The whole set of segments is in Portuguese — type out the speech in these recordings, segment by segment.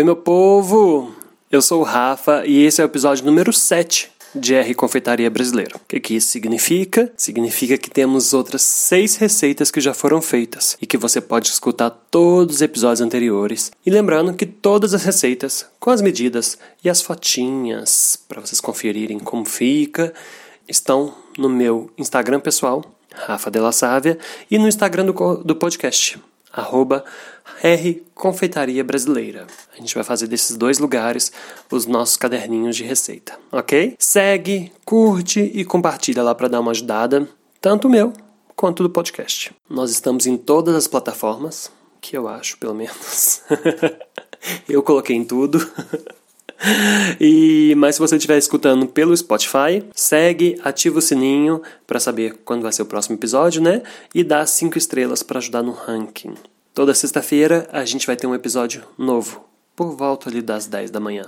Oi, meu povo! Eu sou o Rafa e esse é o episódio número 7 de R Confeitaria Brasileira. O que, que isso significa? Significa que temos outras seis receitas que já foram feitas e que você pode escutar todos os episódios anteriores. E lembrando que todas as receitas, com as medidas e as fotinhas para vocês conferirem como fica, estão no meu Instagram pessoal, Rafa Della Sávia, e no Instagram do, do podcast, arroba R Confeitaria Brasileira. A gente vai fazer desses dois lugares os nossos caderninhos de receita, ok? Segue, curte e compartilha lá para dar uma ajudada, tanto o meu quanto do podcast. Nós estamos em todas as plataformas, que eu acho, pelo menos. eu coloquei em tudo. E mas se você estiver escutando pelo Spotify, segue, ativa o sininho para saber quando vai ser o próximo episódio, né? E dá cinco estrelas para ajudar no ranking. Toda sexta-feira a gente vai ter um episódio novo, por volta ali das 10 da manhã,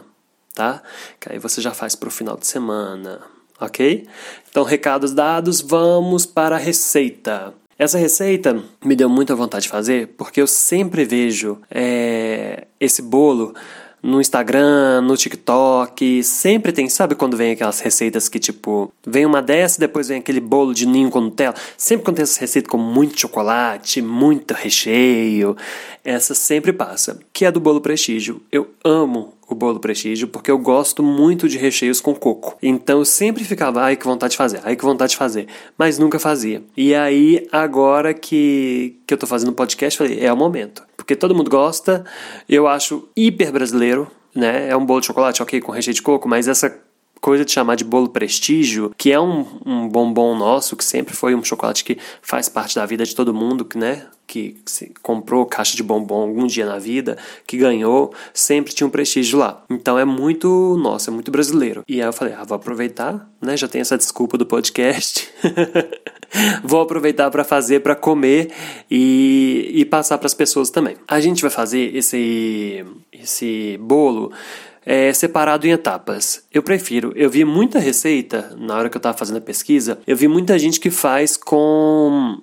tá? Que aí você já faz pro final de semana, ok? Então, recados dados, vamos para a receita. Essa receita me deu muita vontade de fazer porque eu sempre vejo é, esse bolo no Instagram, no TikTok, sempre tem, sabe quando vem aquelas receitas que tipo, vem uma dessa, depois vem aquele bolo de ninho com Nutella. Sempre quando tem essa receita com muito chocolate, muito recheio, essa sempre passa, que é do bolo prestígio. Eu amo o bolo prestígio porque eu gosto muito de recheios com coco. Então eu sempre ficava, ai que vontade de fazer, ai que vontade de fazer, mas nunca fazia. E aí agora que que eu tô fazendo podcast, falei, é o momento porque todo mundo gosta. Eu acho hiper brasileiro, né? É um bolo de chocolate, ok, com recheio de coco, mas essa coisa de chamar de bolo prestígio, que é um, um bombom nosso, que sempre foi um chocolate que faz parte da vida de todo mundo, né? Que comprou caixa de bombom algum dia na vida, que ganhou, sempre tinha um prestígio lá. Então é muito, nossa, é muito brasileiro. E aí eu falei, ah, vou aproveitar, né? Já tem essa desculpa do podcast. vou aproveitar para fazer, para comer e, e passar para as pessoas também. A gente vai fazer esse, esse bolo é, separado em etapas. Eu prefiro. Eu vi muita receita na hora que eu estava fazendo a pesquisa. Eu vi muita gente que faz com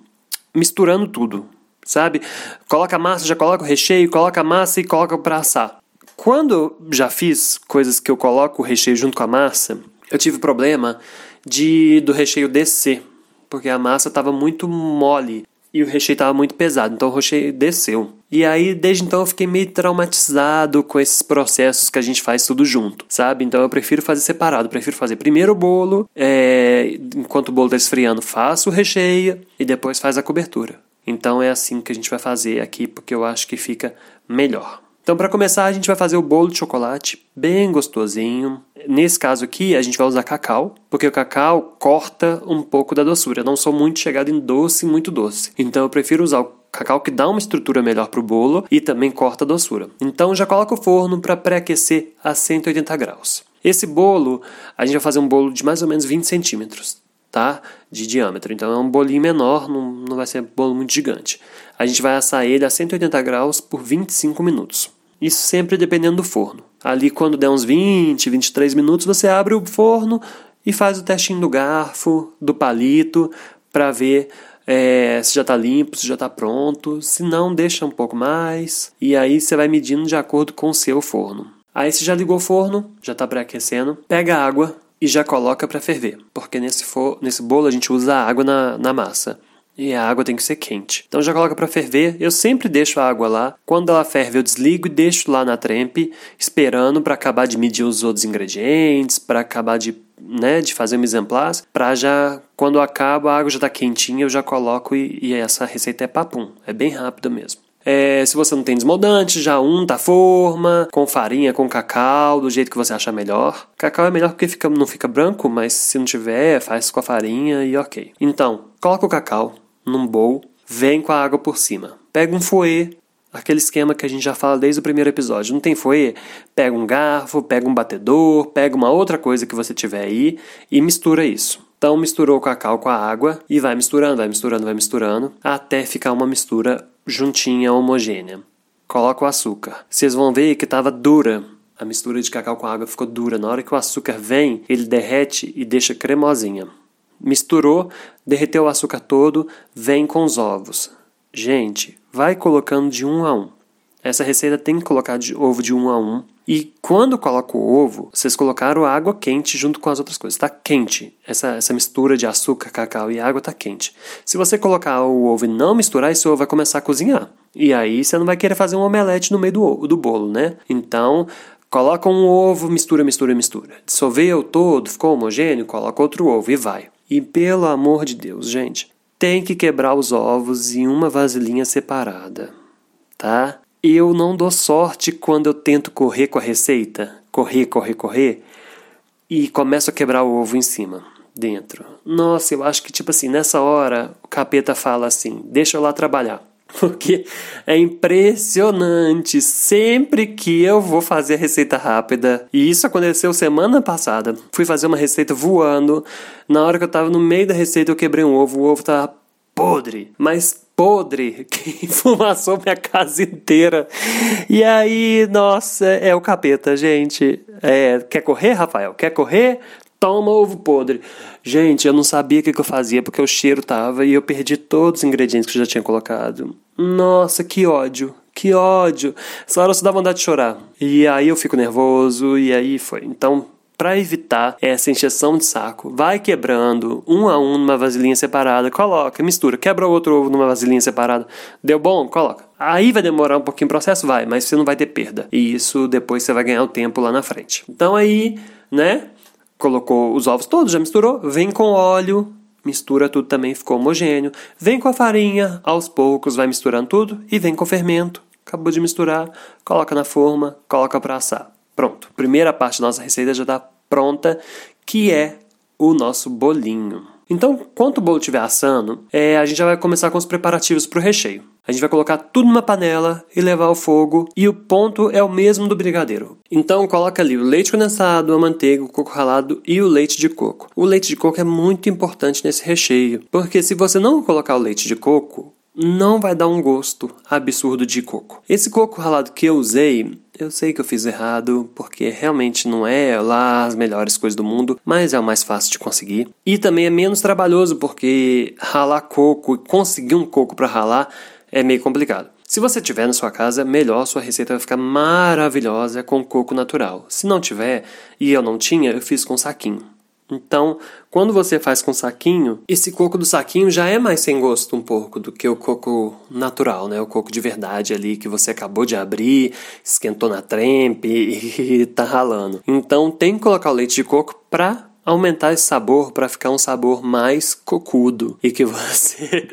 misturando tudo, sabe? Coloca a massa, já coloca o recheio, coloca a massa e coloca para assar. Quando já fiz coisas que eu coloco o recheio junto com a massa, eu tive problema de do recheio descer porque a massa estava muito mole e o recheio estava muito pesado, então o recheio desceu. E aí, desde então, eu fiquei meio traumatizado com esses processos que a gente faz tudo junto, sabe? Então eu prefiro fazer separado. prefiro fazer primeiro o bolo, é, enquanto o bolo está esfriando, faço o recheio e depois faz a cobertura. Então é assim que a gente vai fazer aqui, porque eu acho que fica melhor. Então, para começar, a gente vai fazer o bolo de chocolate bem gostosinho. Nesse caso aqui, a gente vai usar cacau, porque o cacau corta um pouco da doçura. Eu não sou muito chegado em doce, muito doce. Então, eu prefiro usar o cacau que dá uma estrutura melhor para o bolo e também corta a doçura. Então, já coloca o forno para pré-aquecer a 180 graus. Esse bolo, a gente vai fazer um bolo de mais ou menos 20 centímetros tá? De diâmetro. Então é um bolinho menor, não, não vai ser bolo muito gigante. A gente vai assar ele a 180 graus por 25 minutos. Isso sempre dependendo do forno. Ali, quando der uns 20, 23 minutos, você abre o forno e faz o testinho do garfo, do palito, para ver é, se já está limpo, se já está pronto. Se não, deixa um pouco mais. E aí você vai medindo de acordo com o seu forno. Aí você já ligou o forno, já está pré-aquecendo. Pega a água, e já coloca para ferver, porque nesse, for, nesse bolo a gente usa água na, na massa. E a água tem que ser quente. Então já coloca para ferver. Eu sempre deixo a água lá. Quando ela ferve, eu desligo e deixo lá na trempe, esperando para acabar de medir os outros ingredientes, para acabar de, né, de fazer um exemplar, para já quando acaba a água já está quentinha, eu já coloco e, e essa receita é papum. É bem rápido mesmo. É, se você não tem desmoldante, já unta a forma, com farinha, com cacau, do jeito que você achar melhor. Cacau é melhor porque fica, não fica branco, mas se não tiver, faz com a farinha e ok. Então, coloca o cacau num bowl, vem com a água por cima. Pega um fouet, aquele esquema que a gente já fala desde o primeiro episódio. Não tem fouet? Pega um garfo, pega um batedor, pega uma outra coisa que você tiver aí e mistura isso. Então misturou o cacau com a água e vai misturando, vai misturando, vai misturando, até ficar uma mistura juntinha, homogênea. Coloca o açúcar. Vocês vão ver que estava dura. A mistura de cacau com água ficou dura. Na hora que o açúcar vem, ele derrete e deixa cremosinha. Misturou, derreteu o açúcar todo, vem com os ovos. Gente, vai colocando de um a um. Essa receita tem que colocar de ovo de um a um. E quando coloca o ovo, vocês colocaram água quente junto com as outras coisas. Está quente. Essa, essa mistura de açúcar, cacau e água está quente. Se você colocar o ovo e não misturar, esse ovo vai começar a cozinhar. E aí você não vai querer fazer um omelete no meio do, do bolo, né? Então, coloca um ovo, mistura, mistura, mistura. Dissolveu todo, ficou homogêneo, coloca outro ovo e vai. E pelo amor de Deus, gente, tem que quebrar os ovos em uma vasilhinha separada, tá? Eu não dou sorte quando eu tento correr com a receita, correr, correr, correr, e começo a quebrar o ovo em cima, dentro. Nossa, eu acho que tipo assim, nessa hora o capeta fala assim: "Deixa eu lá trabalhar". Porque é impressionante. Sempre que eu vou fazer receita rápida, e isso aconteceu semana passada, fui fazer uma receita voando. Na hora que eu tava no meio da receita, eu quebrei um ovo, o ovo tava podre, mas podre, que enfumaçou minha casa inteira. E aí, nossa, é o capeta, gente. É, quer correr, Rafael? Quer correr? Toma ovo podre. Gente, eu não sabia o que, que eu fazia porque o cheiro tava e eu perdi todos os ingredientes que eu já tinha colocado. Nossa, que ódio. Que ódio. Essa hora só dá vontade de chorar. E aí eu fico nervoso e aí foi. Então, para evitar essa encheção de saco, vai quebrando um a um numa vasilhinha separada, coloca, mistura, quebra outro ovo numa vasilhinha separada. Deu bom? Coloca. Aí vai demorar um pouquinho o processo? Vai, mas você não vai ter perda. E isso depois você vai ganhar o tempo lá na frente. Então aí, né? colocou os ovos todos, já misturou, vem com óleo, mistura tudo também, ficou homogêneo. Vem com a farinha, aos poucos vai misturando tudo e vem com o fermento. Acabou de misturar, coloca na forma, coloca para assar. Pronto. Primeira parte da nossa receita já está pronta, que é o nosso bolinho. Então, quando o bolo estiver assando, é, a gente já vai começar com os preparativos para o recheio. A gente vai colocar tudo numa panela e levar ao fogo, e o ponto é o mesmo do brigadeiro. Então, coloca ali o leite condensado, a manteiga, o coco ralado e o leite de coco. O leite de coco é muito importante nesse recheio, porque se você não colocar o leite de coco, não vai dar um gosto absurdo de coco. Esse coco ralado que eu usei, eu sei que eu fiz errado, porque realmente não é lá as melhores coisas do mundo, mas é o mais fácil de conseguir. E também é menos trabalhoso, porque ralar coco e conseguir um coco para ralar é meio complicado. Se você tiver na sua casa, melhor, sua receita vai ficar maravilhosa com coco natural. Se não tiver, e eu não tinha, eu fiz com saquinho. Então, quando você faz com saquinho, esse coco do saquinho já é mais sem gosto um pouco do que o coco natural, né? O coco de verdade ali que você acabou de abrir, esquentou na trempe e tá ralando. Então, tem que colocar o leite de coco pra aumentar esse sabor, para ficar um sabor mais cocudo e que você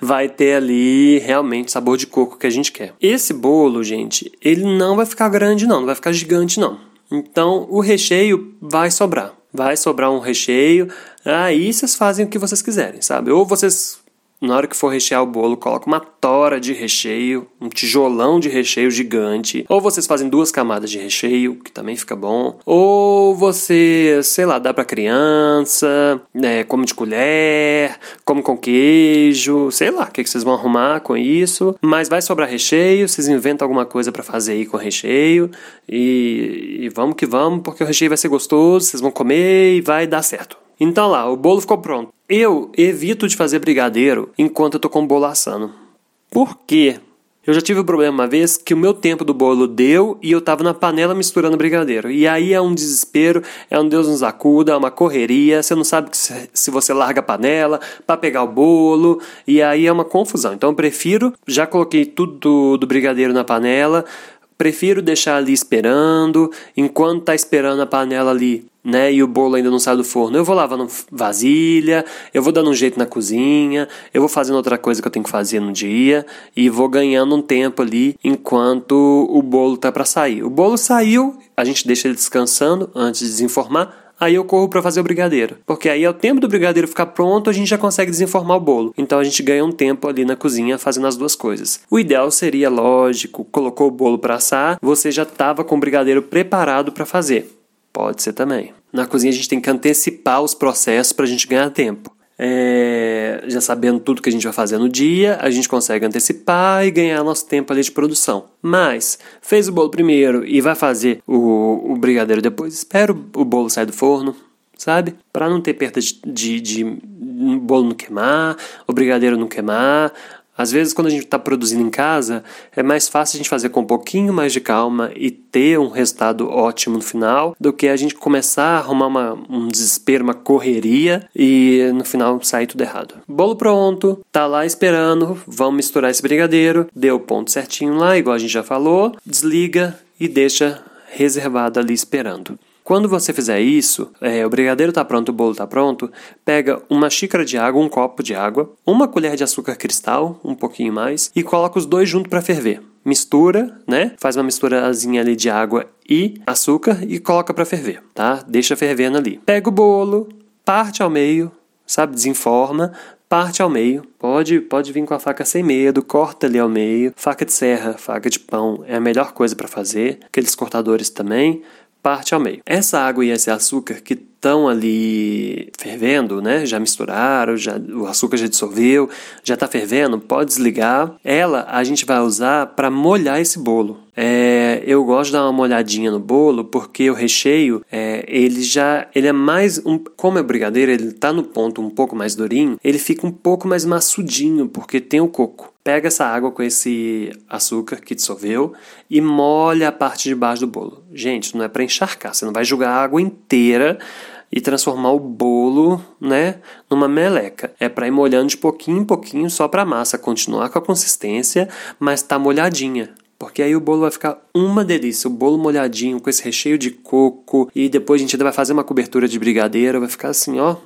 vai ter ali realmente sabor de coco que a gente quer. Esse bolo, gente, ele não vai ficar grande não, não vai ficar gigante não. Então o recheio vai sobrar. Vai sobrar um recheio, aí vocês fazem o que vocês quiserem, sabe? Ou vocês na hora que for rechear o bolo, coloca uma tora de recheio, um tijolão de recheio gigante. Ou vocês fazem duas camadas de recheio, que também fica bom. Ou você, sei lá, dá pra criança, né, come de colher, come com queijo, sei lá o que, que vocês vão arrumar com isso. Mas vai sobrar recheio, vocês inventam alguma coisa para fazer aí com recheio. E, e vamos que vamos, porque o recheio vai ser gostoso, vocês vão comer e vai dar certo. Então lá, o bolo ficou pronto. Eu evito de fazer brigadeiro enquanto eu tô com o bolo assando. Por quê? Eu já tive o um problema uma vez que o meu tempo do bolo deu e eu tava na panela misturando brigadeiro. E aí é um desespero, é um Deus nos acuda, é uma correria, você não sabe se você larga a panela para pegar o bolo, e aí é uma confusão. Então eu prefiro, já coloquei tudo do, do brigadeiro na panela, prefiro deixar ali esperando, enquanto tá esperando a panela ali né, e o bolo ainda não sai do forno, eu vou lavando vasilha, eu vou dando um jeito na cozinha, eu vou fazendo outra coisa que eu tenho que fazer no dia e vou ganhando um tempo ali enquanto o bolo tá para sair. O bolo saiu, a gente deixa ele descansando antes de desenformar. Aí eu corro para fazer o brigadeiro, porque aí ao tempo do brigadeiro ficar pronto, a gente já consegue desenformar o bolo. Então a gente ganha um tempo ali na cozinha fazendo as duas coisas. O ideal seria, lógico, colocou o bolo para assar, você já estava com o brigadeiro preparado para fazer. Pode ser também. Na cozinha a gente tem que antecipar os processos para a gente ganhar tempo. É, já sabendo tudo que a gente vai fazer no dia, a gente consegue antecipar e ganhar nosso tempo ali de produção. Mas, fez o bolo primeiro e vai fazer o, o brigadeiro depois, espera o bolo sair do forno, sabe? Para não ter perda de, de, de bolo não queimar, o brigadeiro não queimar, Às vezes, quando a gente está produzindo em casa, é mais fácil a gente fazer com um pouquinho mais de calma e ter um resultado ótimo no final, do que a gente começar a arrumar uma, um desespero, uma correria e no final sair tudo errado. Bolo pronto, tá lá esperando, vamos misturar esse brigadeiro, deu o ponto certinho lá, igual a gente já falou, desliga e deixa reservado ali esperando. Quando você fizer isso, é, o brigadeiro está pronto, o bolo está pronto, pega uma xícara de água, um copo de água, uma colher de açúcar cristal, um pouquinho mais, e coloca os dois juntos para ferver. Mistura, né? Faz uma misturazinha ali de água e açúcar e coloca para ferver, tá? Deixa fervendo ali. Pega o bolo, parte ao meio, sabe? Desenforma, parte ao meio. Pode, pode vir com a faca sem medo, corta ali ao meio. Faca de serra, faca de pão é a melhor coisa para fazer. Aqueles cortadores também parte ao meio. Essa água e esse açúcar que estão ali fervendo, né? Já misturaram, já, o açúcar já dissolveu, já está fervendo, pode desligar. Ela a gente vai usar para molhar esse bolo. É, eu gosto de dar uma molhadinha no bolo porque o recheio é, ele já ele é mais um, como é brigadeiro ele está no ponto um pouco mais durinho ele fica um pouco mais maçudinho porque tem o coco pega essa água com esse açúcar que dissolveu e molha a parte de baixo do bolo gente não é para encharcar você não vai jogar a água inteira e transformar o bolo, né, numa meleca. É para ir molhando de pouquinho em pouquinho só para a massa continuar com a consistência, mas tá molhadinha. Porque aí o bolo vai ficar uma delícia. O bolo molhadinho com esse recheio de coco. E depois a gente ainda vai fazer uma cobertura de brigadeiro. Vai ficar assim, ó.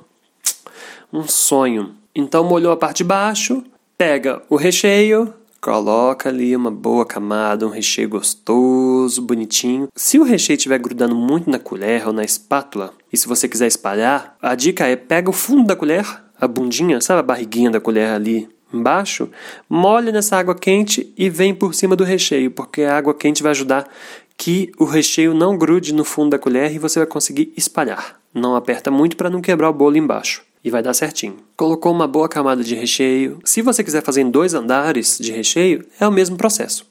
Um sonho. Então molhou a parte de baixo. Pega o recheio, Coloca ali uma boa camada, um recheio gostoso, bonitinho. Se o recheio estiver grudando muito na colher ou na espátula, e se você quiser espalhar, a dica é pega o fundo da colher, a bundinha, sabe a barriguinha da colher ali embaixo, molha nessa água quente e vem por cima do recheio, porque a água quente vai ajudar que o recheio não grude no fundo da colher e você vai conseguir espalhar. Não aperta muito para não quebrar o bolo embaixo e vai dar certinho. Colocou uma boa camada de recheio. Se você quiser fazer em dois andares de recheio, é o mesmo processo.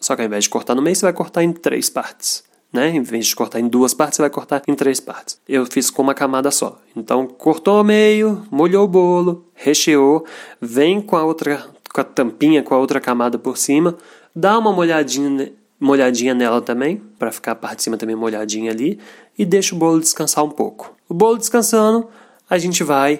Só que ao invés de cortar no meio, você vai cortar em três partes. Né? Em vez de cortar em duas partes, você vai cortar em três partes. Eu fiz com uma camada só. Então, cortou ao meio, molhou o bolo, recheou, vem com a outra com a tampinha, com a outra camada por cima, dá uma molhadinha, molhadinha nela também, para ficar a parte de cima também molhadinha ali, e deixa o bolo descansar um pouco. O bolo descansando, a gente vai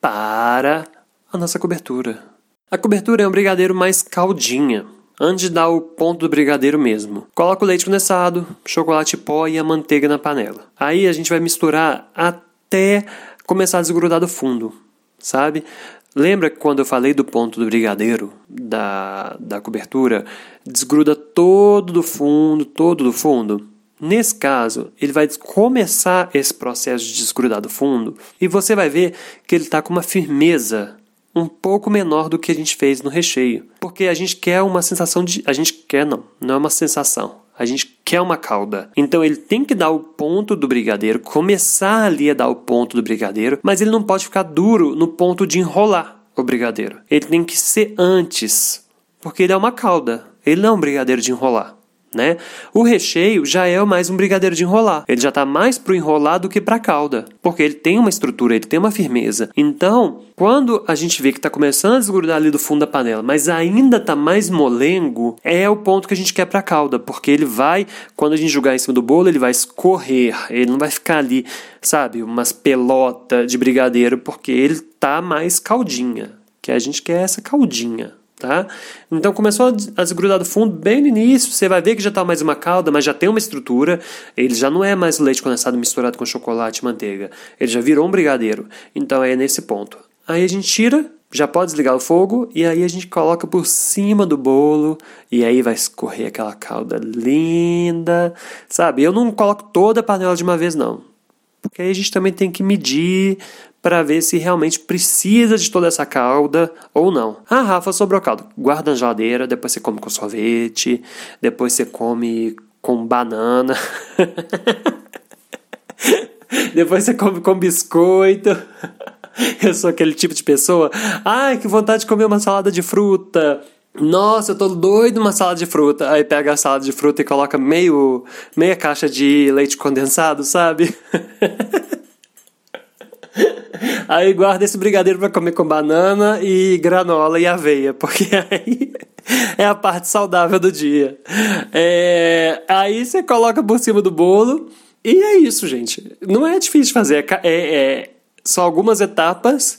para a nossa cobertura. A cobertura é um brigadeiro mais caldinha, antes de dar o ponto do brigadeiro mesmo. Coloca o leite condensado, chocolate pó e a manteiga na panela. Aí a gente vai misturar até começar a desgrudar do fundo, sabe? Lembra quando eu falei do ponto do brigadeiro, da, da cobertura, desgruda todo do fundo, todo do fundo? Nesse caso, ele vai começar esse processo de desgrudar do fundo e você vai ver que ele está com uma firmeza um pouco menor do que a gente fez no recheio. Porque a gente quer uma sensação de. A gente quer, não, não é uma sensação. A gente quer uma calda. Então ele tem que dar o ponto do brigadeiro, começar ali a dar o ponto do brigadeiro, mas ele não pode ficar duro no ponto de enrolar o brigadeiro. Ele tem que ser antes, porque ele é uma calda. Ele não é um brigadeiro de enrolar né? O recheio já é mais um brigadeiro de enrolar. Ele já está mais pro enrolar do que para calda, porque ele tem uma estrutura, ele tem uma firmeza. Então, quando a gente vê que está começando a desgrudar ali do fundo da panela, mas ainda está mais molengo, é o ponto que a gente quer para calda, porque ele vai, quando a gente jogar em cima do bolo, ele vai escorrer, ele não vai ficar ali, sabe, umas pelotas de brigadeiro, porque ele tá mais caldinha, que a gente quer essa caldinha tá? Então começou a desgrudar do fundo bem no início, você vai ver que já está mais uma calda, mas já tem uma estrutura, ele já não é mais leite condensado misturado com chocolate e manteiga, ele já virou um brigadeiro, então é nesse ponto. Aí a gente tira, já pode desligar o fogo e aí a gente coloca por cima do bolo e aí vai escorrer aquela calda linda, sabe? Eu não coloco toda a panela de uma vez não, porque aí a gente também tem que medir para ver se realmente precisa de toda essa calda ou não. Ah, Rafa, sobrou caldo. Guarda na geladeira, depois você come com sorvete, depois você come com banana. depois você come com biscoito. Eu sou aquele tipo de pessoa. Ai, que vontade de comer uma salada de fruta. Nossa, eu tô doido uma salada de fruta. Aí pega a salada de fruta e coloca meio meia caixa de leite condensado, sabe? Aí guarda esse brigadeiro para comer com banana e granola e aveia, porque aí é a parte saudável do dia. É, aí você coloca por cima do bolo e é isso, gente. Não é difícil fazer, é, é, é só algumas etapas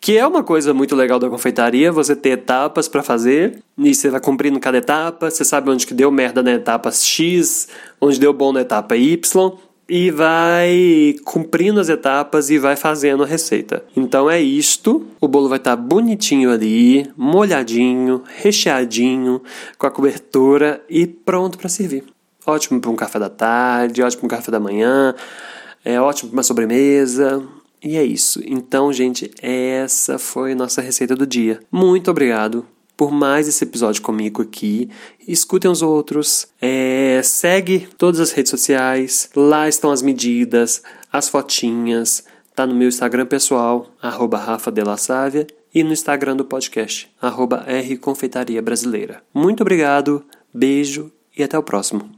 que é uma coisa muito legal da confeitaria, você ter etapas para fazer, e você vai cumprindo cada etapa, você sabe onde que deu merda na etapa X, onde deu bom na etapa Y, e vai cumprindo as etapas e vai fazendo a receita. Então é isto. O bolo vai estar tá bonitinho ali, molhadinho, recheadinho, com a cobertura e pronto para servir. Ótimo para um café da tarde, ótimo para um café da manhã, é ótimo para uma sobremesa. E é isso. Então, gente, essa foi nossa receita do dia. Muito obrigado por mais esse episódio comigo aqui. Escutem os outros. É, segue todas as redes sociais. Lá estão as medidas, as fotinhas. Tá no meu Instagram pessoal, arroba Rafa Sávia, e no Instagram do podcast, arroba Brasileira. Muito obrigado, beijo e até o próximo.